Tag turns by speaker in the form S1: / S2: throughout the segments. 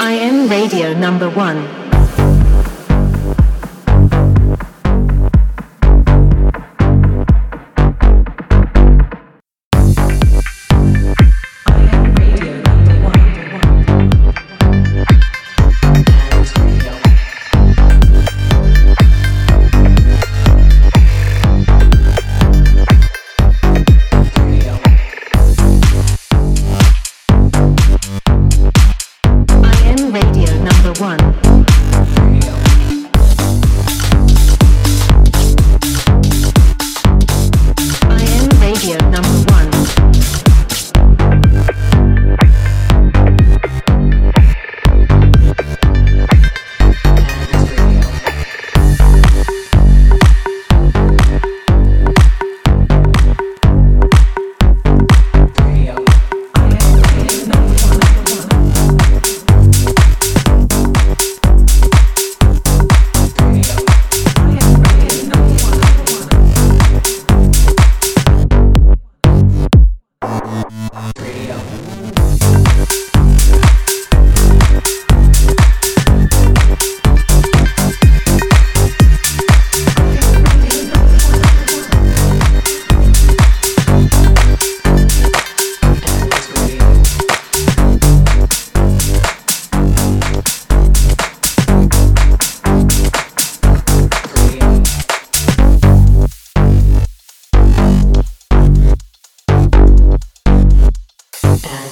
S1: I am radio number one. one.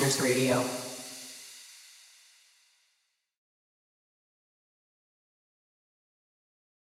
S1: Masters Radio.